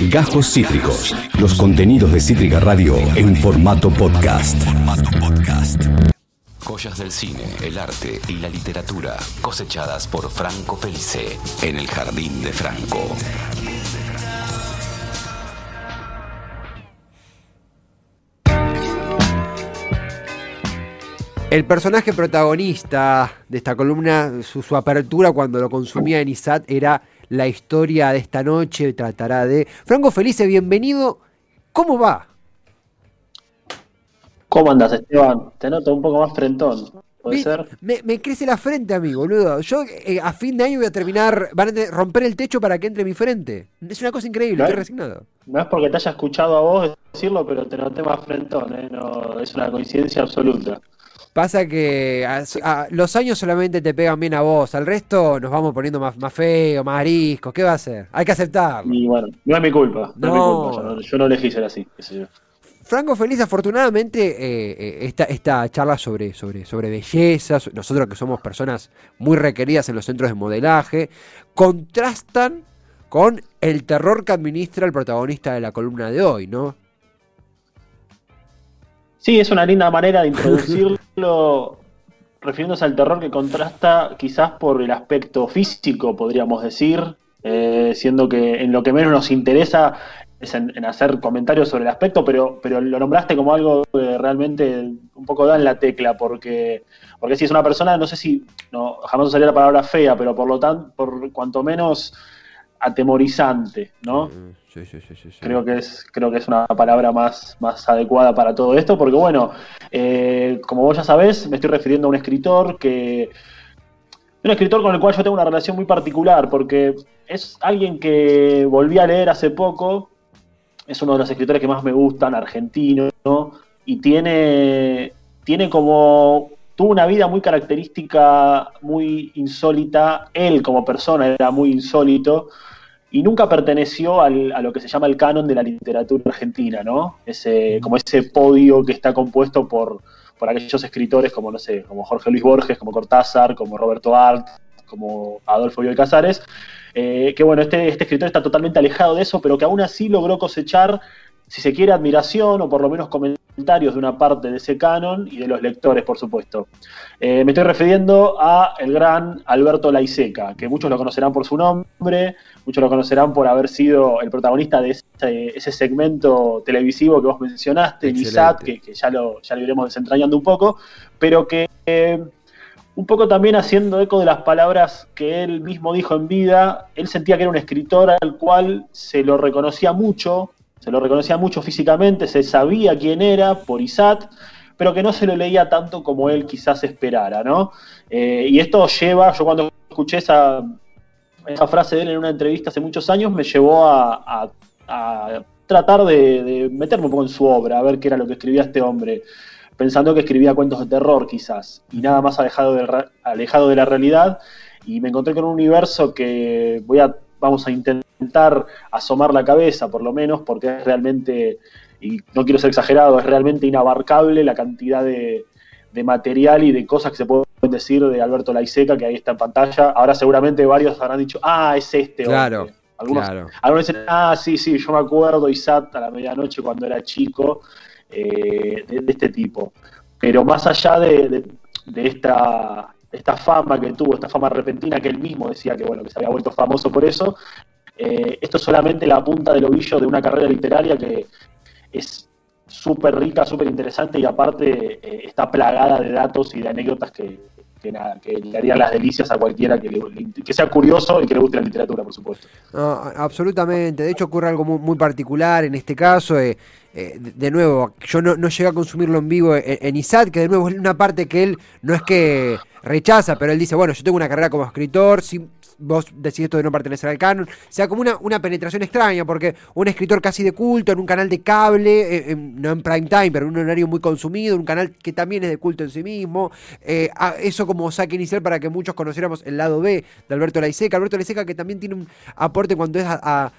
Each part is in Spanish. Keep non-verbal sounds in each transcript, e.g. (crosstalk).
Gajos Cítricos. Los contenidos de Cítrica Radio en formato podcast. Joyas del cine, el arte y la literatura cosechadas por Franco Felice en el Jardín de Franco. El personaje protagonista de esta columna, su, apertura cuando lo consumía en ISAT era la historia de esta noche, tratará de... Franco Felice, bienvenido. ¿Cómo va? ¿Cómo andas, Esteban? Te noto un poco más frentón. ¿Puede ser? Me, crece la frente a mí, boludo. Yo eh, a fin de año voy a terminar, van a romper el techo para que entre mi frente. Es una cosa increíble, estoy resignado. No es porque te haya escuchado a vos decirlo, pero te noté más frentón, ¿eh? No, es una coincidencia absoluta. Pasa que los años solamente te pegan bien a vos, al resto nos vamos poniendo más, más feo, más ariscos. ¿Qué va a hacer? Hay que aceptarlo. Y bueno, no es mi culpa, no, es mi culpa, yo no, elegí ser así. Franco Feliz, afortunadamente, eh, eh, esta, charla sobre, sobre, sobre belleza, nosotros que somos personas muy requeridas en los centros de modelaje, contrastan con el terror que administra el protagonista de la columna de hoy, ¿no? Sí, es una linda manera de introducirlo (laughs) refiriéndose al terror que contrasta quizás por el aspecto físico, podríamos decir, eh, siendo que en lo que menos nos interesa es en, hacer comentarios sobre el aspecto, pero, pero lo nombraste como algo que realmente un poco da en la tecla, porque, porque si es una persona, no sé si, no, jamás usaría la palabra fea, pero por lo tanto, por cuanto menos atemorizante, ¿no? Creo que es creo que es una palabra más, más adecuada para todo esto, porque bueno, eh, como vos ya sabés, me estoy refiriendo a un escritor que un escritor con el cual yo tengo una relación muy particular, porque es alguien que volví a leer hace poco, es uno de los escritores que más me gustan, argentino, ¿no? y tiene, tiene como tuvo una vida muy característica, muy insólita. Él como persona era muy insólito y nunca perteneció a lo que se llama el canon de la literatura argentina, ¿no? Ese, como ese podio que está compuesto por, por aquellos escritores como, no sé, como Jorge Luis Borges, como Cortázar, como Roberto Art, como Adolfo Bioy Casares, eh, que bueno, este, este escritor está totalmente alejado de eso, pero que aún así logró cosechar, si se quiere, admiración o por lo menos comentarios de una parte de ese canon y de los lectores, por supuesto. Eh, me estoy refiriendo a el gran Alberto Laiseca, que muchos lo conocerán por su nombre, muchos lo conocerán por haber sido el protagonista de ese, segmento televisivo que vos mencionaste, Nisat, que, que, ya, lo, ya lo iremos desentrañando un poco, pero que eh, un poco también haciendo eco de las palabras que él mismo dijo en vida, él sentía que era un escritor al cual se lo reconocía mucho, se lo reconocía mucho físicamente, se sabía quién era por Isat, pero que no se lo leía tanto como él quizás esperara, ¿no? Eh, y esto lleva, yo cuando escuché esa, esa frase de él en una entrevista hace muchos años, me llevó a, tratar de, meterme un poco en su obra, a ver qué era lo que escribía este hombre, pensando que escribía cuentos de terror quizás, y nada más alejado de, alejado de la realidad, y me encontré con un universo que voy a, vamos a intentar asomar la cabeza, por lo menos, porque es realmente y no quiero ser exagerado, es realmente inabarcable la cantidad de, material y de cosas que se pueden decir de Alberto Laiseca, que ahí está en pantalla. Ahora seguramente varios habrán dicho, ah, es este. Claro. Algunos, algunos dicen, ah, sí, sí, yo me acuerdo, Isat a la medianoche cuando era chico, eh, de, este tipo. Pero más allá de, esta, esta fama que tuvo, esta fama repentina que él mismo decía que bueno, que se había vuelto famoso por eso, eh, esto es solamente la punta del ovillo de una carrera literaria que, es súper rica, súper interesante y aparte eh, está plagada de datos y de anécdotas que, le harían las delicias a cualquiera que, que, sea curioso y que le guste la literatura, por supuesto. absolutamente. De hecho, ocurre algo muy, particular en este caso. Eh, de, nuevo, yo no, no, llegué a consumirlo en vivo en, en, ISAT, que de nuevo es una parte que él no es que rechaza, pero él dice, bueno, yo tengo una carrera como escritor, sin, vos decís esto de no pertenecer al canon. O sea, como una, una penetración extraña, porque un escritor casi de culto, en un canal de cable, eh, no en prime time, pero en un horario muy consumido, un canal que también es de culto en sí mismo. Eh, eso como saque inicial para que muchos conociéramos el lado B de Alberto Laiseca. Alberto Laiseca que también tiene un aporte cuando es a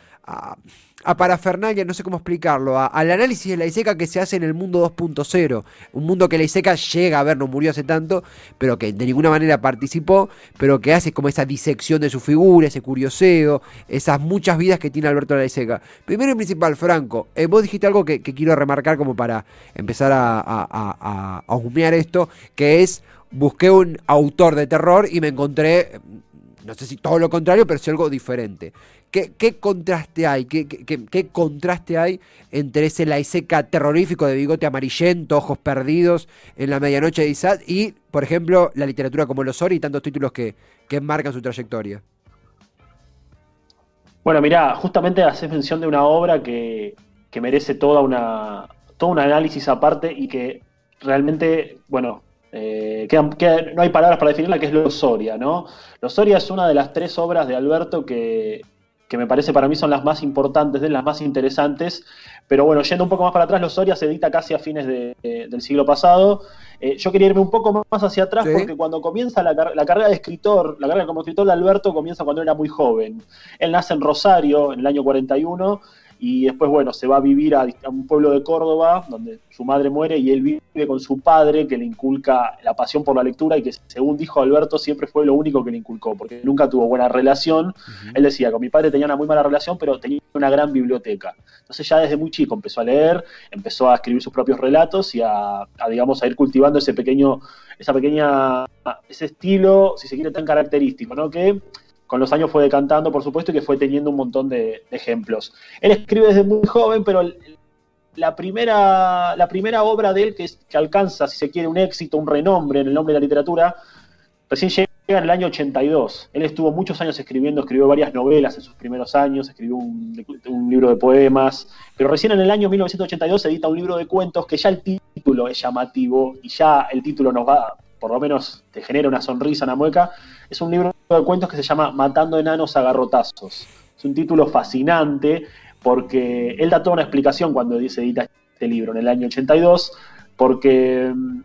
parafernalia, no sé cómo explicarlo, al análisis de la ISECA que se hace en el mundo 2.0. Un mundo que la ISECA llega a ver, no murió hace tanto, pero que de ninguna manera participó, pero que hace como esa disección de su figura, ese curioseo, esas muchas vidas que tiene Alberto la ISECA. Primero y principal, Franco, eh, vos dijiste algo que, quiero remarcar como para empezar a, a, a humear esto, que es busqué un autor de terror y me encontré, no sé si todo lo contrario, pero sí algo diferente. ¿Qué, contraste hay? ¿Qué, contraste hay entre ese laiseca terrorífico de bigote amarillento, ojos perdidos en la medianoche de Isaac y, por ejemplo, la literatura como los Ori y tantos títulos que, que marcan su trayectoria? Bueno, mirá, justamente haces mención de una obra que, merece toda una, todo un análisis aparte y que realmente, bueno, eh, no hay palabras para definirla, que es Losoria, ¿no? Losoria es una de las tres obras de Alberto que, que me parece para mí son las más importantes, de las más interesantes. Pero bueno, yendo un poco más para atrás, Los Soria se edita casi a fines del siglo pasado. Eh, yo quería irme un poco más hacia atrás porque cuando comienza la, carrera de escritor, la carrera como escritor de Alberto comienza cuando era muy joven. Él nace en Rosario en el año 41 y después, bueno, se va a vivir a, un pueblo de Córdoba, donde su madre muere y él vive con su padre, que le inculca la pasión por la lectura y que, según dijo Alberto, siempre fue lo único que le inculcó, porque nunca tuvo buena relación. Él decía, con mi padre tenía una muy mala relación, pero tenía una gran biblioteca. Entonces ya desde muy chico empezó a leer, empezó a escribir sus propios relatos y a, a digamos, a ir cultivando ese pequeño, esa pequeña, ese estilo, si se quiere, tan característico, ¿no? Que con los años fue decantando, por supuesto, y que fue teniendo un montón de, ejemplos. Él escribe desde muy joven, pero la primera, la primera obra de él que, alcanza, si se quiere, un éxito, un renombre en el nombre de la literatura, recién llega en el año 82. Él estuvo muchos años escribiendo, escribió varias novelas en sus primeros años, escribió un, libro de poemas, pero recién en el año 1982 se edita un libro de cuentos que ya el título es llamativo y ya el título nos va, por lo menos te genera una sonrisa, una mueca, es un libro de cuentos que se llama Matando enanos a garrotazos. Es un título fascinante porque él da toda una explicación cuando se edita este libro en el año 82, porque mm,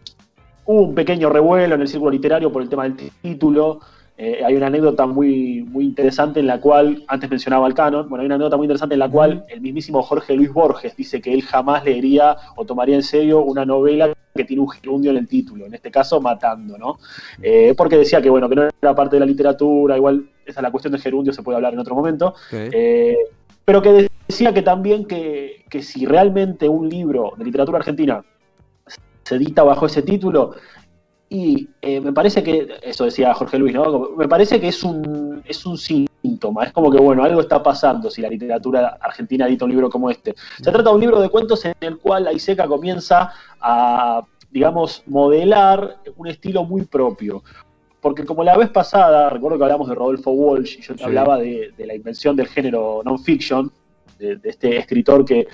hubo un pequeño revuelo en el círculo literario por el tema del título, eh, hay una anécdota muy, muy interesante en la cual, antes mencionaba el canon, bueno, hay una anécdota muy interesante en la cual el mismísimo Jorge Luis Borges dice que él jamás leería o tomaría en serio una novela que tiene un gerundio en el título, en este caso Matando, ¿no? Eh, porque decía que, bueno, que no era parte de la literatura, igual esa es la cuestión de gerundio, se puede hablar en otro momento, eh, pero que decía que también que, que si realmente un libro de literatura argentina se edita bajo ese título, y eh, me parece que, eso decía Jorge Luis, ¿no? Me parece que es un, es un síntoma, es como que, bueno, algo está pasando si la literatura argentina edita un libro como este. Se trata de un libro de cuentos en el cual la Iseca comienza a, digamos, modelar un estilo muy propio. Porque como la vez pasada, recuerdo que hablamos de Rodolfo Walsh, y yo te hablaba de, la invención del género non-fiction, de, de este escritor que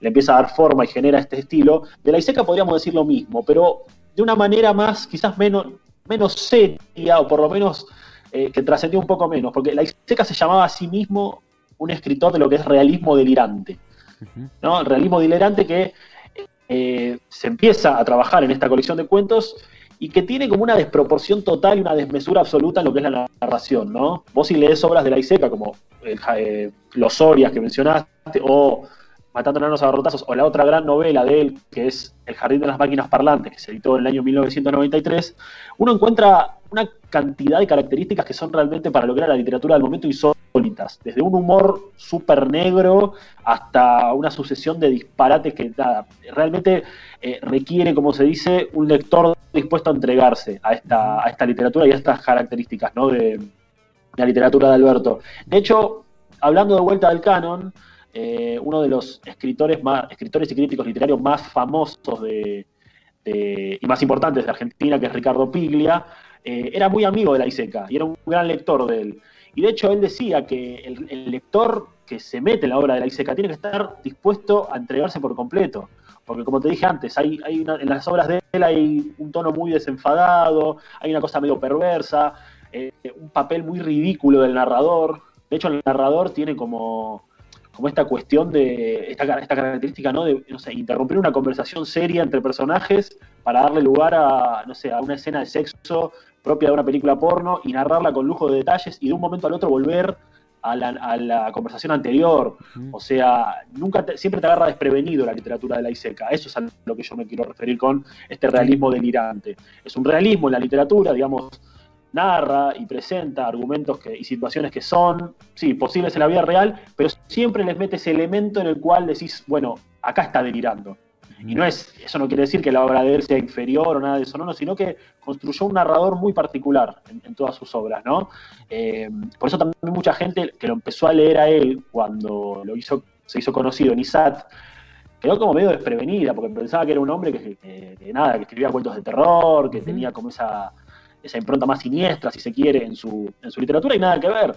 le empieza a dar forma y genera este estilo, de la Iseca podríamos decir lo mismo, pero de una manera más, quizás menos, menos seria, o por lo menos eh, que trascendió un poco menos, porque la Iseca se llamaba a sí mismo un escritor de lo que es realismo delirante. ¿no? El realismo delirante que eh, se empieza a trabajar en esta colección de cuentos y que tiene como una desproporción total y una desmesura absoluta en lo que es la narración, ¿no? Vos si lees obras de la Iseca, como eh, Los Sorias que mencionaste, o Matando enanos a garrotazos, o la otra gran novela de él, que es El jardín de las máquinas parlantes, que se editó en el año 1993, uno encuentra una cantidad de características que son realmente para lograr la literatura del momento insólitas, desde un humor súper negro hasta una sucesión de disparates que nada, realmente eh, requiere, como se dice, un lector dispuesto a entregarse a esta, a esta literatura y a estas características ¿no? de la literatura de Alberto. De hecho, hablando de vuelta del canon, eh, uno de los escritores, más, escritores y críticos literarios más famosos de, y más importantes de Argentina, que es Ricardo Piglia, eh, era muy amigo de la ISECA y era un gran lector de él. Y de hecho él decía que el, lector que se mete en la obra de la ISECA tiene que estar dispuesto a entregarse por completo. Porque como te dije antes, hay, hay en las obras de él hay un tono muy desenfadado, hay una cosa medio perversa, eh, un papel muy ridículo del narrador. De hecho, el narrador tiene como como esta cuestión de esta, esta característica, ¿no? De, no sé, interrumpir una conversación seria entre personajes para darle lugar a, no sé, a una escena de sexo propia de una película porno y narrarla con lujo de detalles y de un momento al otro volver a la, conversación anterior. O sea, nunca siempre te agarra desprevenido la literatura de la Iseca. Eso es a lo que yo me quiero referir con este realismo delirante. Es un realismo en la literatura, digamos, narra y presenta argumentos que, y situaciones que son, sí, posibles en la vida real, pero siempre les mete ese elemento en el cual decís, bueno, acá está delirando. Y no es, eso no quiere decir que la obra de él sea inferior o nada de eso, no, sino que construyó un narrador muy particular en, todas sus obras, ¿no? Eh, por eso también mucha gente que lo empezó a leer a él cuando lo hizo, se hizo conocido en ISAT, quedó como medio desprevenida, porque pensaba que era un hombre que, nada, que escribía cuentos de terror, que tenía como esa, esa impronta más siniestra, si se quiere, en su, en su literatura, y nada que ver.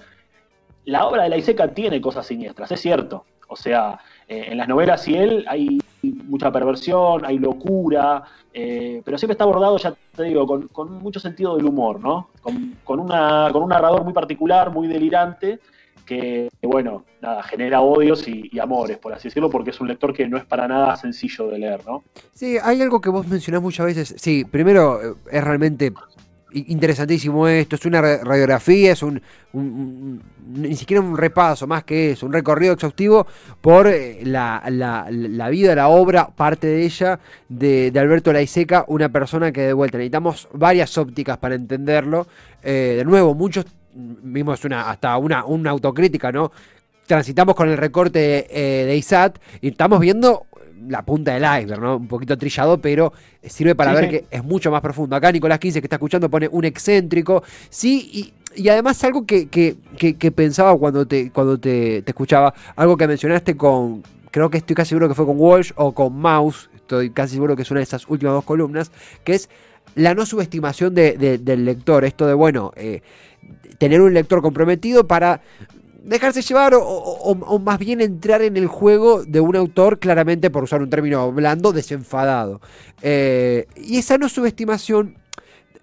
La obra de la Iseca tiene cosas siniestras, es cierto. O sea, eh, en las novelas y él hay mucha perversión, hay locura, eh, pero siempre está abordado, ya te digo, con, mucho sentido del humor, ¿no? Con, una, con un narrador muy particular, muy delirante, que, bueno, nada, genera odios y, y, amores, por así decirlo, porque es un lector que no es para nada sencillo de leer, ¿no? Sí, hay algo que vos mencionás muchas veces. Sí, primero, eh, es realmente interesantísimo esto, es una radiografía, es un, ni siquiera un repaso, más que eso, un recorrido exhaustivo por eh, la, la, vida, la obra, parte de ella, de, Alberto Laiseca, una persona que de vuelta necesitamos varias ópticas para entenderlo. Eh, de nuevo, muchos, vimos una, hasta una, una autocrítica, ¿no? Transitamos con el recorte eh, de ISAT y estamos viendo la punta del iceberg, ¿no? Un poquito trillado, pero sirve para ver que es mucho más profundo. Acá Nicolás 15 que está escuchando pone un excéntrico. Sí, y, además algo que, que, pensaba cuando te, cuando te, escuchaba, algo que mencionaste con, creo que estoy casi seguro que fue con Walsh o con Mouse, estoy casi seguro que es una de esas últimas dos columnas, que es la no subestimación del lector, esto de, bueno, eh, tener un lector comprometido para dejarse llevar o, más bien entrar en el juego de un autor, claramente, por usar un término blando, desenfadado. Eh, y esa no subestimación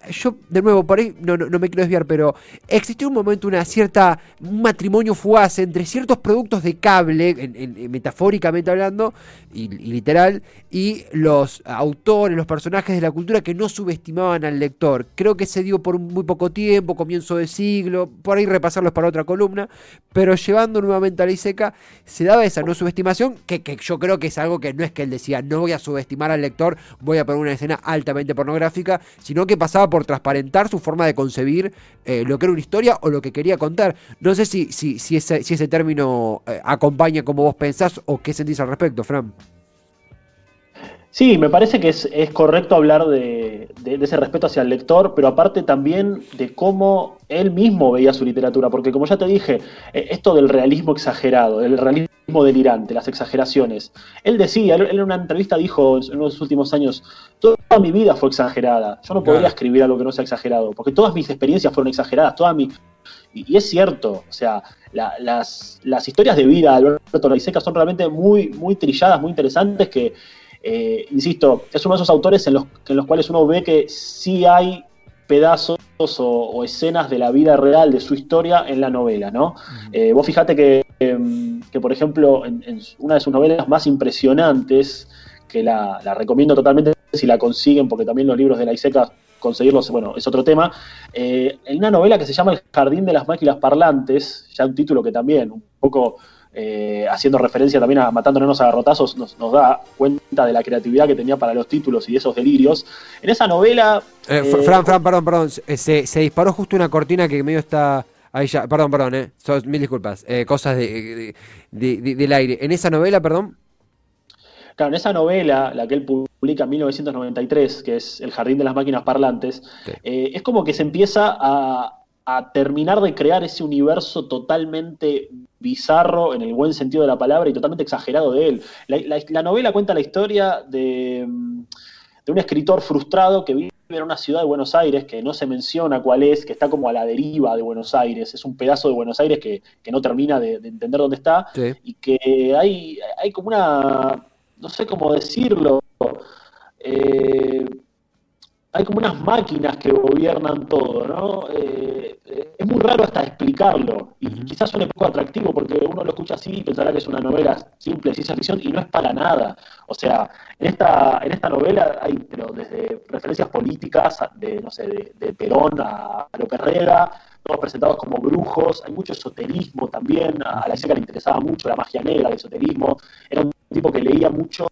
yo, de nuevo, por ahí no, no, me quiero desviar, pero existió un momento, una cierta, un matrimonio fugaz entre ciertos productos de cable, metafóricamente hablando, y, literal, y los autores, los personajes de la cultura que no subestimaban al lector. Creo que se dio por muy poco tiempo, comienzo de siglo, por ahí repasarlos para otra columna, pero llevando nuevamente a la Iseca, se daba esa no subestimación, que, que yo creo que es algo que no es que él decía, no voy a subestimar al lector, voy a poner una escena altamente pornográfica, sino que pasaba por transparentar su forma de concebir eh, lo que era una historia o lo que quería contar. No sé si, si, ese término eh, acompaña como vos pensás o qué sentís al respecto, Fran. Sí, me parece que es, correcto hablar de, ese respeto hacia el lector, pero aparte también de cómo él mismo veía su literatura, porque como ya te dije, eh, esto del realismo exagerado, del realismo delirante, las exageraciones, él decía, él en una entrevista dijo en los últimos años, toda mi vida fue exagerada, yo no podría escribir algo que no sea exagerado, porque todas mis experiencias fueron exageradas, toda mi... Y, es cierto, o sea, las, historias de vida de Alberto Laiseca son realmente muy, muy trilladas, muy interesantes, que eh, insisto, es uno de esos autores en los, en los cuales uno ve que sí hay pedazos o, escenas de la vida real de su historia en la novela, ¿no? Eh, vos fijate que, em, que por ejemplo, en, una de sus novelas más impresionantes, que la, recomiendo totalmente si la consiguen, porque también los libros de la ISECA, conseguirlos, bueno, es otro tema, eh, en una novela que se llama El Jardín de las Máquinas Parlantes, ya un título que también un poco eh, haciendo referencia también a Matándonos a garrotazos, nos, da cuenta de la creatividad que tenía para los títulos y esos delirios. En esa novela... Eh, eh, Fran, Fran, perdón, perdón, se, disparó justo una cortina que medio está... Ahí ya, perdón, perdón, eh. mil disculpas. cosas de, del aire. En esa novela, perdón. Claro, en esa novela, la que él publica en 1993, que es El Jardín de las Máquinas Parlantes, es como que se empieza a, a terminar de crear ese universo totalmente bizarro en el buen sentido de la palabra y totalmente exagerado de él. La, novela cuenta la historia de, un escritor frustrado que vive en una ciudad de Buenos Aires que no se menciona cuál es, que está como a la deriva de Buenos Aires, es un pedazo de Buenos Aires que, no termina de, entender dónde está y que hay, hay como una, no sé cómo decirlo, eh, hay como unas máquinas que gobiernan todo, ¿no? Eh, eh, es muy raro hasta explicarlo, y quizás suene poco atractivo porque uno lo escucha así y pensará que es una novela simple ciencia ficción, y no es para nada. O sea, en esta, en esta novela hay pero desde referencias políticas, de, no sé, de, Perón a, López Rega, todos presentados como brujos, hay mucho esoterismo también, a la chica le interesaba mucho la magia negra, el esoterismo, era un tipo que leía mucho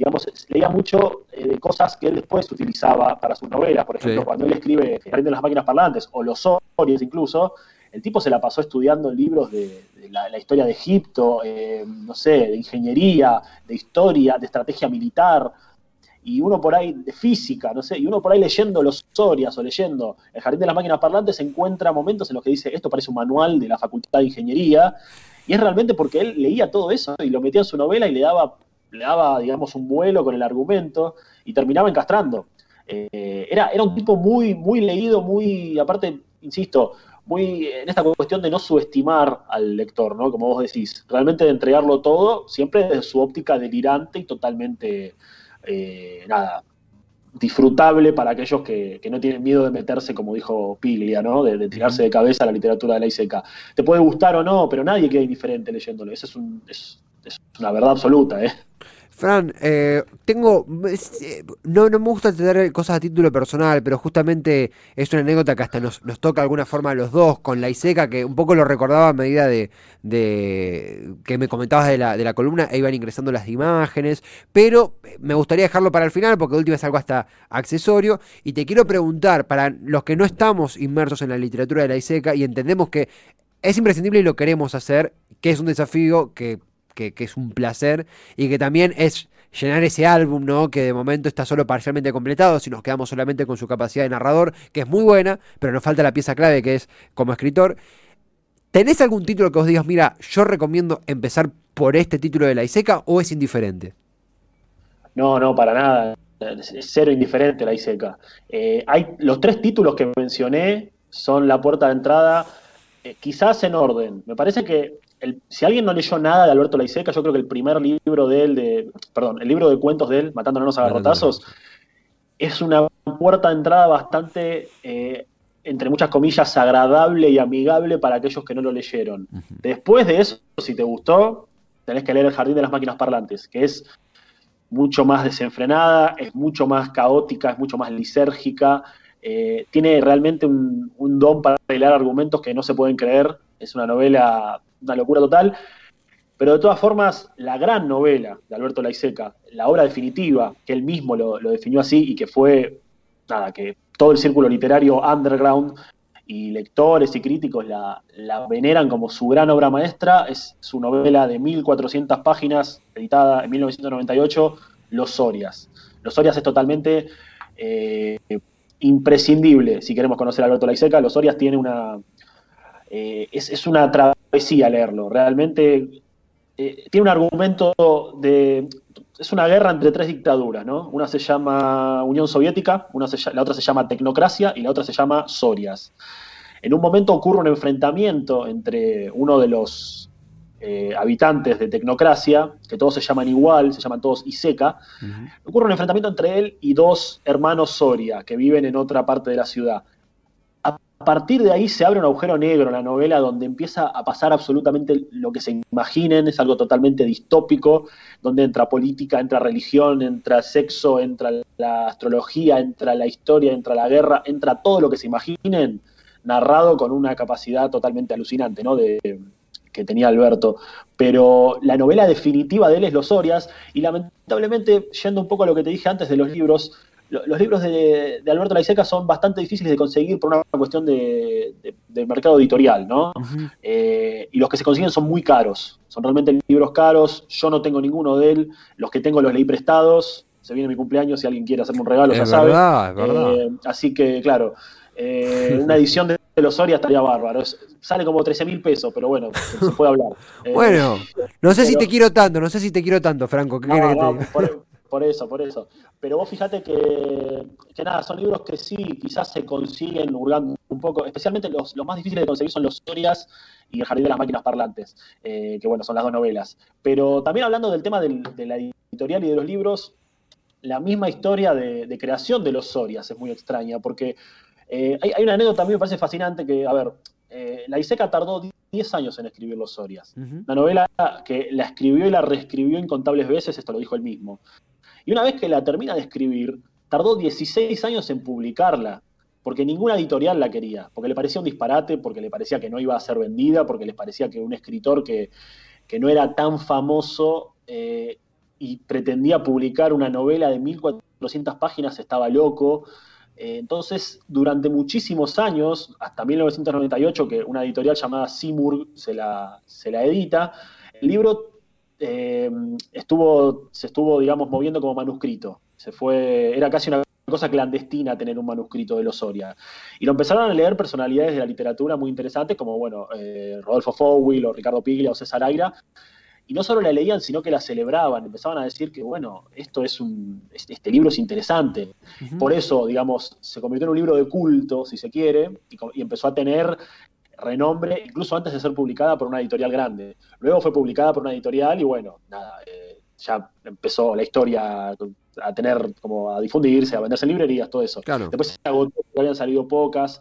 digamos, leía mucho eh, de cosas que él después utilizaba para sus novelas. Por ejemplo, cuando él escribe El de las máquinas parlantes o Los Orios incluso, el tipo se la pasó estudiando libros de, la, historia de Egipto, eh, no sé, de ingeniería, de historia, de estrategia militar, y uno por ahí de física, no sé, y uno por ahí leyendo los Sorias o leyendo El Jardín de las Máquinas Parlantes encuentra momentos en los que dice, esto parece un manual de la Facultad de Ingeniería, y es realmente porque él leía todo eso y lo metía en su novela y le daba le daba, digamos, un vuelo con el argumento y terminaba encastrando. Eh, era, era un tipo muy, muy leído, muy, aparte, insisto, muy en esta cuestión de no subestimar al lector, ¿no? Como vos decís, realmente de entregarlo todo, siempre desde su óptica delirante y totalmente, eh, nada, disfrutable para aquellos que, no tienen miedo de meterse, como dijo Piglia, ¿no? De, tirarse de cabeza a la literatura de la ICK. Te puede gustar o no, pero nadie queda indiferente leyéndolo. Esa es, un, es, es una verdad absoluta, ¿eh? Fran, eh, tengo. Eh, no, no me gusta tener cosas a título personal, pero justamente es una anécdota que hasta nos, toca de alguna forma a los dos con la ISECA, que un poco lo recordaba a medida de, que me comentabas de la, de la columna e iban ingresando las imágenes. Pero me gustaría dejarlo para el final, porque último es algo hasta accesorio. Y te quiero preguntar, para los que no estamos inmersos en la literatura de la ISECA y entendemos que es imprescindible y lo queremos hacer, que es un desafío que que, es un placer y que también es llenar ese álbum, ¿no? Que de momento está solo parcialmente completado, si nos quedamos solamente con su capacidad de narrador, que es muy buena, pero nos falta la pieza clave que es como escritor. ¿Tenés algún título que os digas, mira, yo recomiendo empezar por este título de la ISECA o es indiferente? No, no, para nada. Es cero indiferente la ISECA. Eh, hay, los tres títulos que mencioné son la puerta de entrada, eh, quizás en orden. Me parece que si alguien no leyó nada de Alberto Laiseca, yo creo que el primer libro de él, de, perdón, el libro de cuentos de él, Matándonos a garrotazos, es una puerta de entrada bastante, eh, entre muchas comillas, agradable y amigable para aquellos que no lo leyeron. Después de eso, si te gustó, tenés que leer El Jardín de las Máquinas Parlantes, que es mucho más desenfrenada, es mucho más caótica, es mucho más lisérgica, eh, tiene realmente un, don para arreglar argumentos que no se pueden creer. Es una novela una locura total. Pero de todas formas, la gran novela de Alberto Laiseca, la obra definitiva, que él mismo lo, definió así y que fue, nada, que todo el círculo literario underground y lectores y críticos la, veneran como su gran obra maestra, es su novela de 1400 páginas, editada en 1998, Los Sorias. Los Sorias es totalmente eh, imprescindible si queremos conocer a Alberto Laiseca. Los Sorias tiene una, eh, es, una travesía leerlo. Realmente eh, tiene un argumento de. Es una guerra entre tres dictaduras, ¿no? Una se llama Unión Soviética, una la otra se llama Tecnocracia y la otra se llama Sorias. En un momento ocurre un enfrentamiento entre uno de los eh, habitantes de Tecnocracia, que todos se llaman igual, se llaman todos Iseca. Ocurre un enfrentamiento entre él y dos hermanos Soria, que viven en otra parte de la ciudad. A partir de ahí se abre un agujero negro en la novela donde empieza a pasar absolutamente lo que se imaginen, es algo totalmente distópico, donde entra política, entra religión, entra sexo, entra la astrología, entra la historia, entra la guerra, entra todo lo que se imaginen, narrado con una capacidad totalmente alucinante, ¿no? De, que tenía Alberto. Pero la novela definitiva de él es Los Orias, y lamentablemente, yendo un poco a lo que te dije antes de los libros, los libros de, Alberto Laiseca son bastante difíciles de conseguir por una cuestión de, mercado editorial, ¿no? Eh, y los que se consiguen son muy caros, son realmente libros caros, yo no tengo ninguno de él, los que tengo los leí prestados, se viene mi cumpleaños, si alguien quiere hacerme un regalo, ya sabe. Es verdad. Eh, así que, claro, eh, una edición de, los Soria estaría bárbaro. sale como 13 mil pesos, pero bueno, se puede hablar. (laughs) bueno, no sé si te quiero tanto, no sé si te quiero tanto, Franco. ¿Qué que te por eso, por eso. Pero vos fíjate que, que, nada, son libros que sí, quizás se consiguen hurgando un poco, especialmente los, más difíciles de conseguir son los historias y El Jardín de las Máquinas Parlantes, eh, que bueno, son las dos novelas. Pero también hablando del tema de la editorial y de los libros, la misma historia de, creación de los Sorias, es muy extraña, porque eh, hay, una anécdota también me parece fascinante que, a ver, eh, la Iseca tardó 10 años en escribir Los Sorias. Una novela que la escribió y la reescribió incontables veces, esto lo dijo él mismo. Y una vez que la termina de escribir, tardó 16 años en publicarla, porque ninguna editorial la quería, porque le parecía un disparate, porque le parecía que no iba a ser vendida, porque les parecía que un escritor que, no era tan famoso eh, y pretendía publicar una novela de 1400 páginas estaba loco. Eh, entonces, durante muchísimos años, hasta 1998, que una editorial llamada Seymour se la, edita, el libro eh, estuvo, se estuvo, digamos, moviendo como manuscrito. Se fue, era casi una cosa clandestina tener un manuscrito de Losoria. Y lo empezaron a leer personalidades de la literatura muy interesantes, como, bueno, eh, Rodolfo Fowell o Ricardo Piglia o César Aira, y no solo la leían, sino que la celebraban, empezaban a decir que, bueno, esto es un, este libro es interesante. Por eso, digamos, se convirtió en un libro de culto, si se quiere, y, empezó a tener renombre, incluso antes de ser publicada por una editorial grande. Luego fue publicada por una editorial y bueno, nada, eh, ya empezó la historia a tener, como a difundirse, a venderse en librerías, todo eso. Después se agotó, habían salido pocas,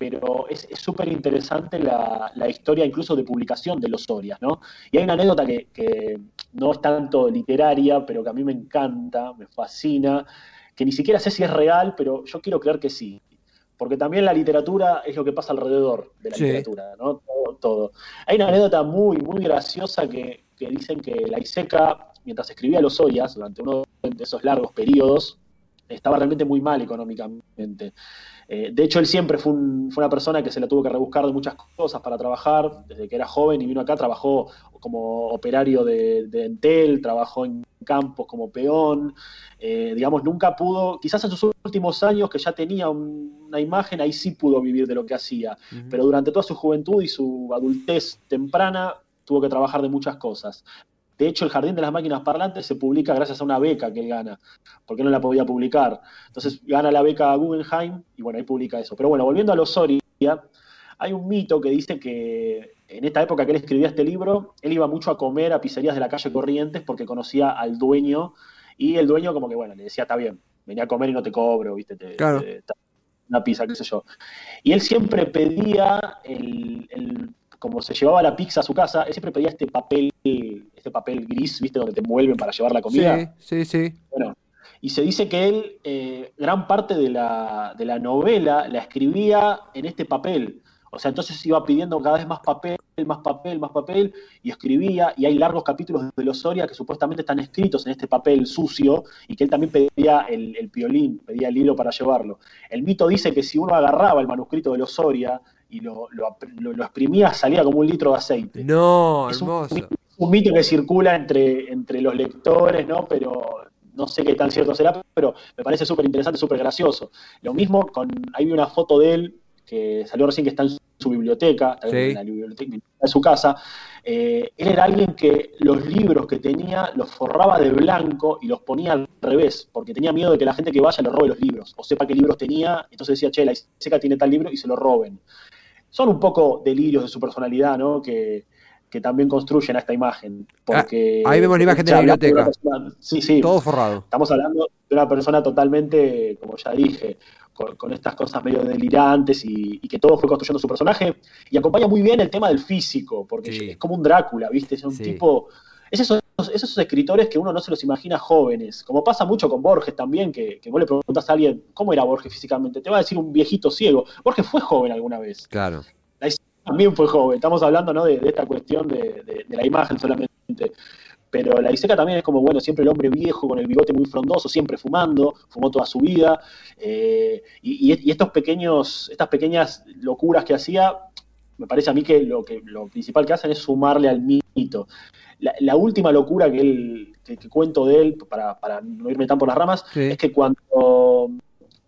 pero es súper interesante la, historia incluso de publicación de los Sorias, ¿no? Y hay una anécdota que, no es tanto literaria, pero que a mí me encanta, me fascina, que ni siquiera sé si es real, pero yo quiero creer que sí. Porque también la literatura es lo que pasa alrededor de la literatura, ¿no? Todo, Hay una anécdota muy, muy graciosa que, dicen que la Iseca, mientras escribía los Sorias, durante uno de esos largos periodos, estaba realmente muy mal económicamente. Eh, de hecho, él siempre fue, una persona que se la tuvo que rebuscar de muchas cosas para trabajar. Desde que era joven y vino acá, trabajó como operario de, Entel, trabajó en campos como peón. Eh, digamos, nunca pudo, quizás en sus últimos años que ya tenía una imagen, ahí sí pudo vivir de lo que hacía. Pero durante toda su juventud y su adultez temprana, tuvo que trabajar de muchas cosas. De hecho, el Jardín de las Máquinas Parlantes se publica gracias a una beca que él gana, porque no la podía publicar. Entonces gana la beca Guggenheim y bueno, ahí publica eso. Pero bueno, volviendo a los Soria, hay un mito que dice que en esta época que él escribía este libro, él iba mucho a comer a pizzerías de la calle Corrientes porque conocía al dueño y el dueño como que, bueno, le decía, está bien, venía a comer y no te cobro, viste, te, una pizza, qué sé yo. Y él siempre pedía el como se llevaba la pizza a su casa, él siempre pedía este papel, este papel gris, ¿viste? Donde te envuelven para llevar la comida. Sí, sí, sí. Bueno, y se dice que él, eh, gran parte de la, de la novela la escribía en este papel. O sea, entonces iba pidiendo cada vez más papel, más papel, más papel, y escribía, y hay largos capítulos de los Soria que supuestamente están escritos en este papel sucio, y que él también pedía el, el piolín, pedía el hilo para llevarlo. El mito dice que si uno agarraba el manuscrito de los Soria y lo, lo, exprimía, salía como un litro de aceite. No, hermoso. Un, mito que circula entre, entre los lectores, ¿no? Pero no sé qué tan cierto será, pero me parece súper interesante, súper gracioso. Lo mismo con, hay una foto de él que salió recién que está en su biblioteca, en la biblioteca de su casa. Eh, él era alguien que los libros que tenía los forraba de blanco y los ponía al revés, porque tenía miedo de que la gente que vaya le robe los libros, o sepa qué libros tenía, entonces decía, che, la seca tiene tal libro y se lo roben son un poco delirios de su personalidad, ¿no? Que, también construyen a esta imagen. Porque, ah, ahí vemos la imagen de la biblioteca. sí, sí. Todo forrado. Estamos hablando de una persona totalmente, como ya dije, con, estas cosas medio delirantes y, que todo fue construyendo su personaje. Y acompaña muy bien el tema del físico, porque es como un Drácula, ¿viste? Es un tipo. Es esos, esos escritores que uno no se los imagina jóvenes, como pasa mucho con Borges también, que, que vos le preguntas a alguien cómo era Borges físicamente, te va a decir un viejito ciego. Borges fue joven alguna vez. Claro. La también fue joven. Estamos hablando ¿no? de, esta cuestión de, la imagen solamente. Pero la Iseca también es como, bueno, siempre el hombre viejo con el bigote muy frondoso, siempre fumando, fumó toda su vida. Eh, y, estos pequeños, estas pequeñas locuras que hacía, me parece a mí que lo, que lo principal que hacen es sumarle al mito. La, última locura que, él, que, cuento de él, para, no irme tan por las ramas, es que cuando,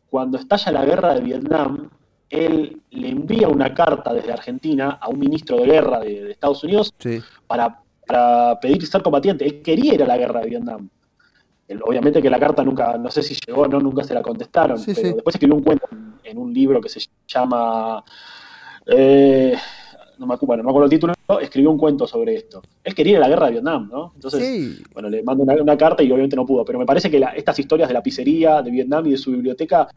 cuando estalla la guerra de Vietnam, él le envía una carta desde Argentina a un ministro de guerra de, Estados Unidos para, pedir ser combatiente. Él quería ir a la guerra de Vietnam. obviamente que la carta nunca, no sé si llegó o no, nunca se la contestaron, pero después escribió un cuento en, un libro que se llama, eh, no me, acuerdo, no me acuerdo el título, escribió un cuento sobre esto. Él quería la guerra de Vietnam, ¿no? Entonces, bueno, le mando una, carta y obviamente no pudo, pero me parece que estas historias de la pizzería, de Vietnam y de su biblioteca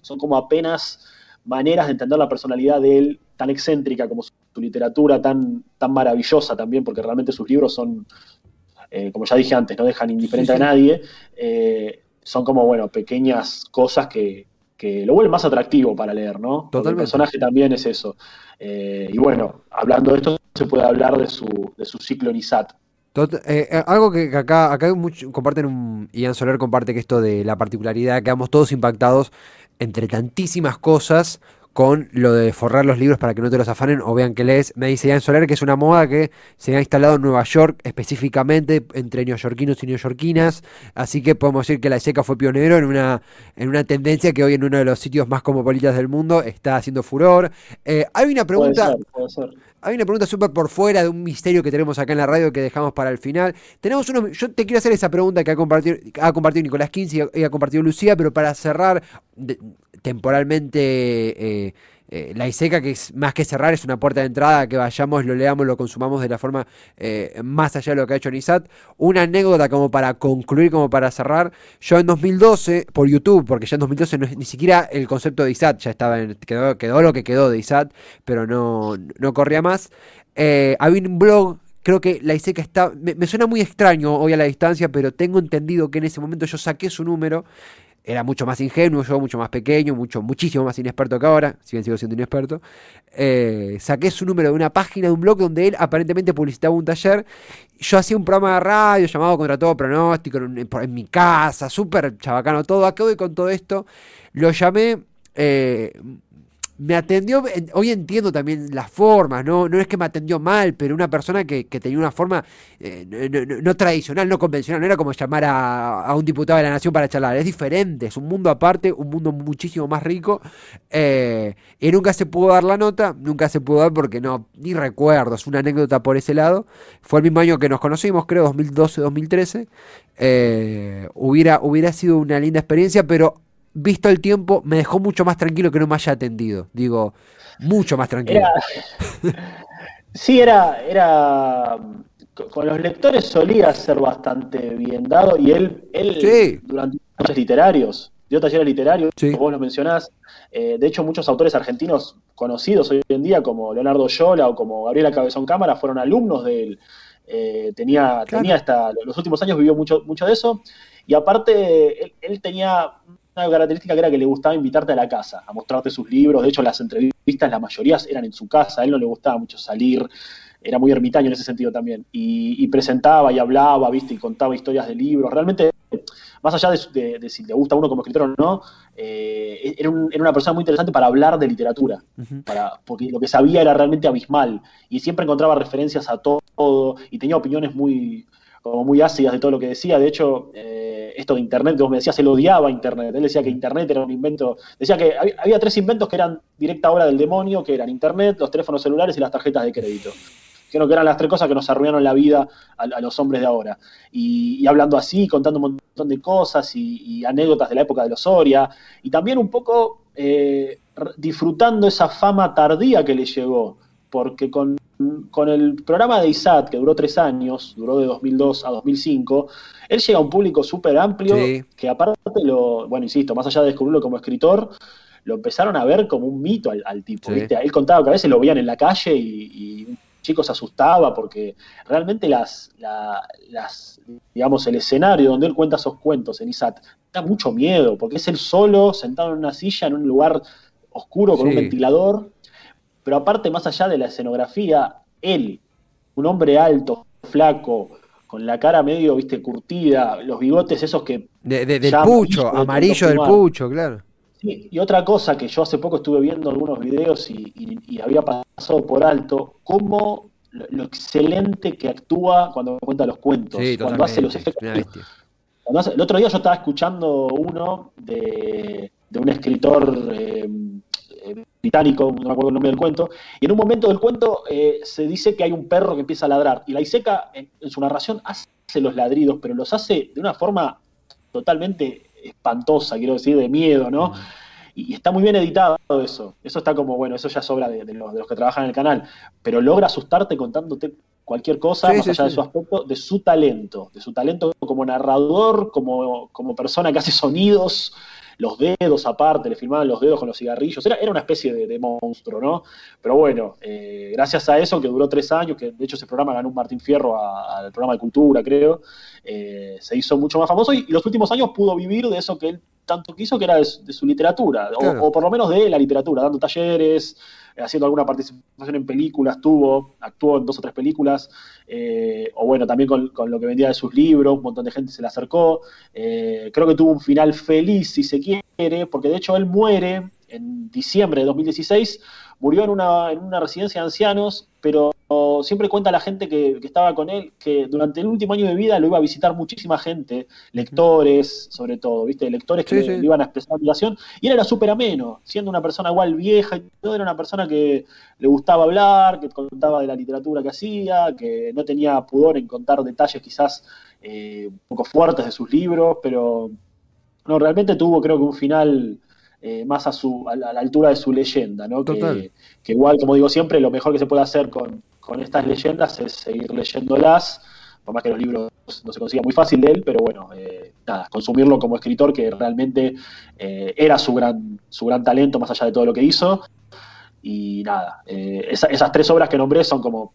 son como apenas maneras de entender la personalidad de él, tan excéntrica como su, literatura, tan, tan maravillosa también, porque realmente sus libros son, eh, como ya dije antes, no dejan indiferente a nadie, eh, son como, bueno, pequeñas cosas que, que lo vuelve más atractivo para leer, ¿no? el personaje también es eso. Eh, y bueno, hablando de esto, se puede hablar de su, de su ciclo en ISAT. Eh, eh, algo que, acá, acá mucho, comparten, un, Ian Soler comparte que esto de la particularidad, quedamos todos impactados entre tantísimas cosas con lo de forrar los libros para que no te los afanen o vean que lees. Me dice Ian Soler que es una moda que se ha instalado en Nueva York específicamente entre neoyorquinos y neoyorquinas. Así que podemos decir que la seca fue pionero en una, en una tendencia que hoy en uno de los sitios más cosmopolitas del mundo está haciendo furor. Eh, hay una pregunta. Hay una pregunta súper por fuera de un misterio que tenemos acá en la radio que dejamos para el final. Tenemos uno, yo te quiero hacer esa pregunta que ha compartido, ha compartido Nicolás 15 y ha compartido Lucía, pero para cerrar temporalmente eh, eh, la ISECA, que es más que cerrar, es una puerta de entrada, que vayamos, lo leamos, lo consumamos de la forma eh, más allá de lo que ha hecho NISAT. Una anécdota como para concluir, como para cerrar. Yo en 2012, por YouTube, porque ya en 2012 no ni siquiera el concepto de ISAT, ya estaba en, quedó, quedó lo que quedó de ISAT, pero no, no corría más. había un blog creo que la ISECA está. Me, me, suena muy extraño hoy a la distancia, pero tengo entendido que en ese momento yo saqué su número era mucho más ingenuo, yo mucho más pequeño, mucho, muchísimo más inexperto que ahora, si bien sigo siendo inexperto, eh, saqué su número de una página de un blog donde él aparentemente publicitaba un taller. Yo hacía un programa de radio llamado Contra todo pronóstico en, mi casa, súper chabacano todo. ¿A qué con todo esto? Lo llamé eh, me atendió, hoy entiendo también las formas, ¿no? No es que me atendió mal, pero una persona que, tenía una forma eh, no, tradicional, no convencional, no era como llamar a, un diputado de la nación para charlar, es diferente, es un mundo aparte, un mundo muchísimo más rico, eh, y nunca se pudo dar la nota, nunca se pudo dar porque no, ni recuerdo, es una anécdota por ese lado, fue el mismo año que nos conocimos, creo, 2012-2013, eh, hubiera, hubiera sido una linda experiencia, pero visto el tiempo, me dejó mucho más tranquilo que no me haya atendido. Digo, mucho más tranquilo. sí, era, era. Con los lectores solía ser bastante bien dado y él, él durante años literarios, dio talleres literarios, como vos lo mencionás. Eh, de hecho, muchos autores argentinos conocidos hoy en día, como Leonardo Yola o como Gabriela Cabezón Cámara, fueron alumnos de él. Eh, tenía, tenía hasta los últimos años vivió mucho, mucho de eso. Y aparte, él tenía una característica que era que le gustaba invitarte a la casa, a mostrarte sus libros. De hecho, las entrevistas, la mayoría eran en su casa. A él no le gustaba mucho salir. Era muy ermitaño en ese sentido también. Y, presentaba y hablaba, ¿viste? Y contaba historias de libros. Realmente, más allá de, si le gusta a uno como escritor o no, eh, era, una persona muy interesante para hablar de literatura. para, porque lo que sabía era realmente abismal. Y siempre encontraba referencias a todo. Y tenía opiniones muy, como muy ácidas de todo lo que decía. De hecho, eh, esto de Internet, que vos me decías, él odiaba Internet. Él decía que Internet era un invento. Decía que había, tres inventos que eran directa obra del demonio, que eran Internet, los teléfonos celulares y las tarjetas de crédito. Que, eran las tres cosas que nos arruinaron la vida a, los hombres de ahora. Y, hablando así, contando un montón de cosas y, anécdotas de la época de los Soria. Y también un poco eh, disfrutando esa fama tardía que le llegó. Porque con con el programa de ISAT, que duró tres años, duró de 2002 a 2005, él llega a un público súper amplio que aparte lo, bueno, insisto, más allá de descubrirlo como escritor, lo empezaron a ver como un mito al, tipo, ¿viste? Él contaba que a veces lo veían en la calle y, un chico se asustaba porque realmente las, las, digamos, el escenario donde él cuenta esos cuentos en ISAT da mucho miedo, porque es él solo, sentado en una silla, en un lugar oscuro con un ventilador, pero aparte, más allá de la escenografía, él, un hombre alto, flaco, con la cara medio, viste, curtida, los bigotes esos que... De, del pucho, amarillo del pucho, claro. Sí, y otra cosa que yo hace poco estuve viendo algunos videos y, había pasado por alto, cómo lo, excelente que actúa cuando cuenta los cuentos, cuando hace los efectos. el otro día yo estaba escuchando uno de, un escritor eh, británico, no me acuerdo el nombre del cuento, y en un momento del cuento eh, se dice que hay un perro que empieza a ladrar, y la Iseca en, su narración hace los ladridos, pero los hace de una forma totalmente espantosa, quiero decir, de miedo, ¿no? y, está muy bien editado eso. Eso está como, bueno, eso ya sobra de, los, de los que trabajan en el canal, pero logra asustarte contándote cualquier cosa, más allá de su aspecto, de su talento, de su talento como narrador, como, como persona que hace sonidos, los dedos aparte, le filmaban los dedos con los cigarrillos, era, era una especie de, monstruo, ¿no? Pero bueno, eh, gracias a eso, que duró tres años, que de hecho ese programa ganó un Martín Fierro al programa de cultura, creo, eh, se hizo mucho más famoso y, los últimos años pudo vivir de eso que él tanto quiso, que era de, su literatura, o, por lo menos de la literatura, dando talleres, haciendo alguna participación en películas, tuvo, actuó en dos o tres películas, eh, o bueno, también con, lo que vendía de sus libros, un montón de gente se le acercó. Eh, creo que tuvo un final feliz, si se quiere, porque de hecho él muere en diciembre de 2016, murió en una, en una residencia de ancianos, pero siempre cuenta la gente que, estaba con él que durante el último año de vida lo iba a visitar muchísima gente, lectores sobre todo, ¿viste? Lectores que le, iban a expresar admiración, y él era súper ameno, siendo una persona igual vieja y todo, era una persona que le gustaba hablar, que contaba de la literatura que hacía, que no tenía pudor en contar detalles quizás eh, un poco fuertes de sus libros, pero no, realmente tuvo creo que un final eh, más a, su, a la, altura de su leyenda, ¿no? Que, igual, como digo siempre, lo mejor que se puede hacer con, estas leyendas es seguir leyéndolas, por más que los libros no se consigan muy fácil de él, pero bueno, eh, nada, consumirlo como escritor, que realmente eh, era su gran, su gran talento, más allá de todo lo que hizo. Y nada, esas tres obras que nombré son como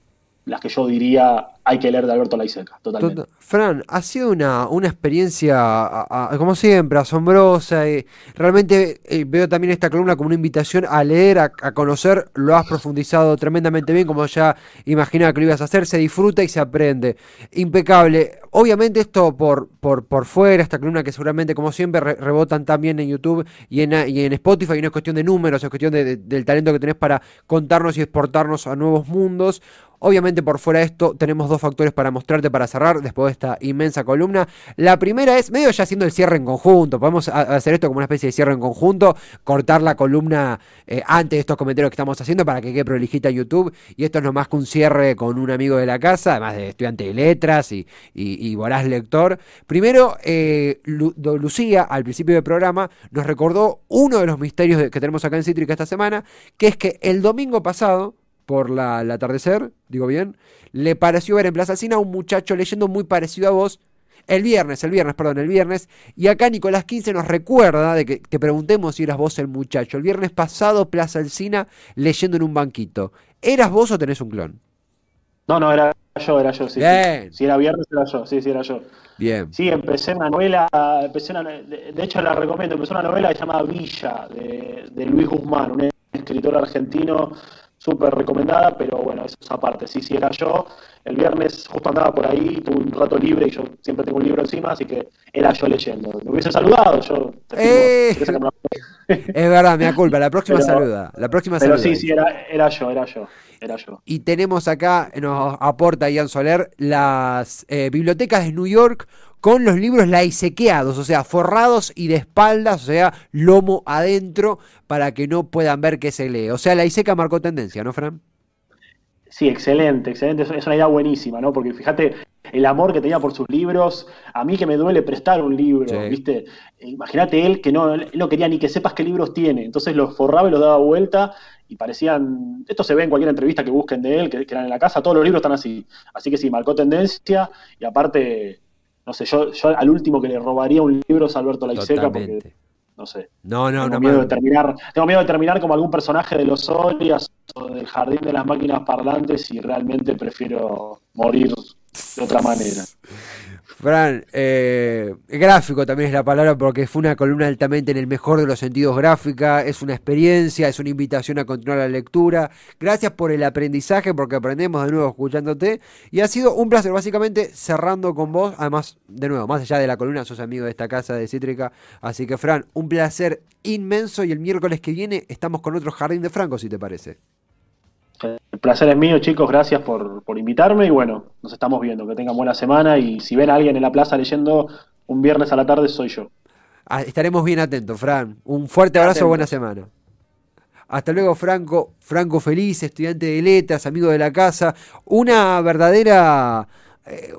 las que yo diría hay que leer de Alberto Laiseca, totalmente. Fran, ha sido una, una experiencia, como siempre, asombrosa. y realmente eh, veo también esta columna como una invitación a leer, a, conocer. Lo has profundizado tremendamente bien, como ya imaginaba que lo ibas a hacer. Se disfruta y se aprende. Impecable. Obviamente esto por, por, por fuera, esta columna que seguramente, como siempre, rebotan también en YouTube y en, y en Spotify. Y no es cuestión de números, es cuestión del talento que tenés para contarnos y exportarnos a nuevos mundos. Obviamente por fuera de esto tenemos dos factores para mostrarte para cerrar después de esta inmensa columna. La primera es medio ya haciendo el cierre en conjunto. Podemos hacer esto como una especie de cierre en conjunto, cortar la columna eh, antes de estos comentarios que estamos haciendo para que quede prolijita YouTube. Y esto no más que un cierre con un amigo de la casa, además de estudiante de letras y, y, voraz lector. Primero, eh, Lucía, al principio del programa, nos recordó uno de los misterios que tenemos acá en Cítrica esta semana, que es que el domingo pasado, por la, el atardecer, digo bien, le pareció ver en Plaza Cina a un muchacho leyendo muy parecido a vos. El viernes, el viernes, perdón, el viernes. Y acá Nicolás 15 nos recuerda de que te preguntemos si eras vos el muchacho. El viernes pasado, Plaza Alcina, leyendo en un banquito. ¿Eras vos o tenés un clon? No, no, era yo, era yo, sí. Si era viernes, era yo, sí, sí, era yo. Bien. Sí, empecé una novela, empecé de, hecho la recomiendo, empecé una novela llamada Villa, de, de Luis Guzmán, un escritor argentino súper recomendada, pero bueno, eso es aparte. Sí, sí, era yo. El viernes justo andaba por ahí, tuve un rato libre y yo siempre tengo un libro encima, así que era yo leyendo. Me hubiese saludado, yo. Eh, es verdad, me da culpa. La próxima saluda. La próxima pero sí, sí, era, era yo, era yo. Era yo. Y tenemos acá, nos aporta Ian Soler, las eh, bibliotecas de New York con los libros laisequeados, o sea, forrados y de espaldas, o sea, lomo adentro, para que no puedan ver qué se lee. O sea, la laiseca marcó tendencia, ¿no, Fran? Sí, excelente, excelente. Es una idea buenísima, ¿no? Porque fíjate el amor que tenía por sus libros. A mí que me duele prestar un libro, ¿viste? Imagínate él que no, no quería ni que sepas qué libros tiene. Entonces los forraba y los daba vuelta y parecían. Esto se ve en cualquier entrevista que busquen de él, que, que eran en la casa. Todos los libros están así. Así que sí, marcó tendencia y aparte no sé, yo, yo al último que le robaría un libro es Alberto Laiseca porque no sé. No, no, tengo no. Miedo de terminar, tengo miedo de terminar como algún personaje de los Orias o del Jardín de las Máquinas Parlantes y realmente prefiero morir de otra manera. (laughs) Fran, eh, gráfico también es la palabra porque fue una columna altamente en el mejor de los sentidos gráfica, es una experiencia, es una invitación a continuar la lectura. Gracias por el aprendizaje porque aprendemos de nuevo escuchándote y ha sido un placer básicamente cerrando con vos, además de nuevo, más allá de la columna, sos amigo de esta casa de Cítrica, así que Fran, un placer inmenso y el miércoles que viene estamos con otro Jardín de Franco si te parece. El placer es mío, chicos. Gracias por, invitarme y bueno, nos estamos viendo. Que tengan buena semana y si ven a alguien en la plaza leyendo un viernes a la tarde, soy yo. Ah, estaremos bien atentos, Fran. Un fuerte abrazo, buena semana. Hasta luego, Franco. Franco Feliz, estudiante de letras, amigo de la casa. Una verdadera... Eh,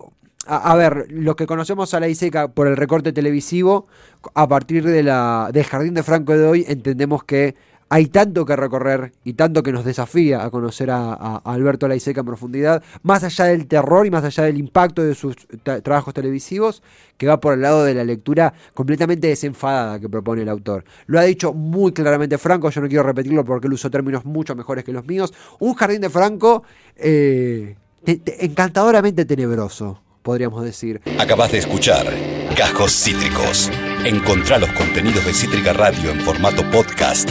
a, ver, los que conocemos a la ISECA por el recorte televisivo, a partir de la, del Jardín de Franco de hoy, entendemos que hay tanto que recorrer y tanto que nos desafía a conocer a, Alberto Laiseca en profundidad, más allá del terror y más allá del impacto de sus trabajos televisivos, que va por el lado de la lectura completamente desenfadada que propone el autor. Lo ha dicho muy claramente Franco, yo no quiero repetirlo porque él usó términos mucho mejores que los míos. Un jardín de Franco eh, encantadoramente tenebroso podríamos decir. Acabas de escuchar Cajos Cítricos. Encontrá los contenidos de Cítrica Radio en formato podcast